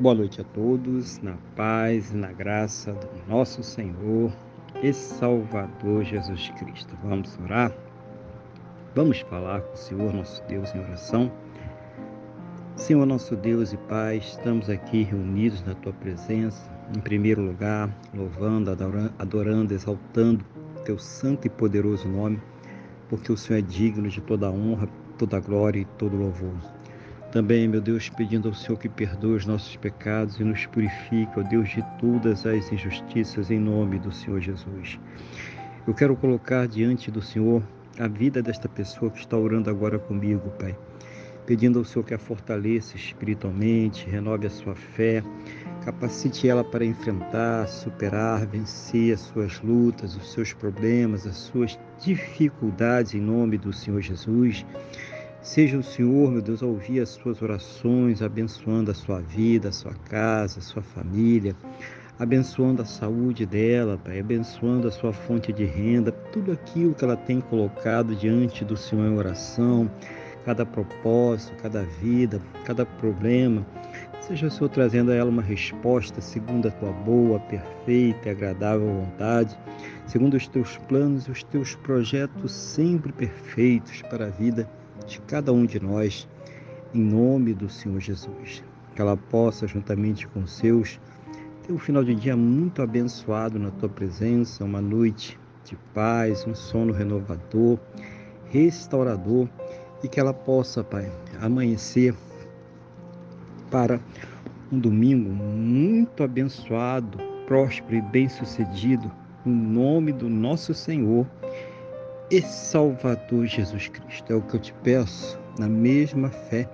Boa noite a todos, na paz e na graça do nosso Senhor e Salvador Jesus Cristo. Vamos orar? Vamos falar com o Senhor nosso Deus em oração? Senhor nosso Deus e Pai, estamos aqui reunidos na Tua presença, em primeiro lugar, louvando, adorando, exaltando Teu santo e poderoso nome, porque o Senhor é digno de toda honra, toda glória e todo louvor. Também, meu Deus, pedindo ao Senhor que perdoe os nossos pecados e nos purifique, ó Deus, de todas as injustiças, em nome do Senhor Jesus. Eu quero colocar diante do Senhor a vida desta pessoa que está orando agora comigo, Pai. Pedindo ao Senhor que a fortaleça espiritualmente, renove a sua fé, capacite ela para enfrentar, superar, vencer as suas lutas, os seus problemas, as suas dificuldades, em nome do Senhor Jesus. Seja o Senhor, meu Deus, a ouvir as suas orações, abençoando a sua vida, a sua casa, a sua família, abençoando a saúde dela, Pai, abençoando a sua fonte de renda, tudo aquilo que ela tem colocado diante do Senhor em oração, cada propósito, cada vida, cada problema. Seja o Senhor trazendo a ela uma resposta segundo a tua boa, perfeita e agradável vontade, segundo os teus planos e os teus projetos sempre perfeitos para a vida de cada um de nós, em nome do Senhor Jesus. Que ela possa, juntamente com os seus, ter um final de dia muito abençoado na tua presença, uma noite de paz, um sono renovador, restaurador e que ela possa, Pai, amanhecer para um domingo muito abençoado, próspero e bem-sucedido, no nome do nosso Senhor e Salvador Jesus Cristo. É o que eu te peço, na mesma fé,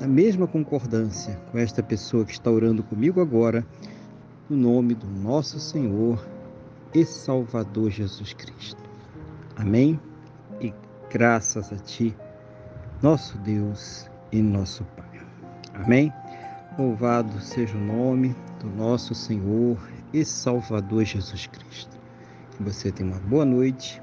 na mesma concordância com esta pessoa que está orando comigo agora, no nome do nosso Senhor e Salvador Jesus Cristo. Amém? E graças a Ti, nosso Deus e nosso Pai. Amém? Louvado seja o nome do nosso Senhor e Salvador Jesus Cristo. Que você tenha uma boa noite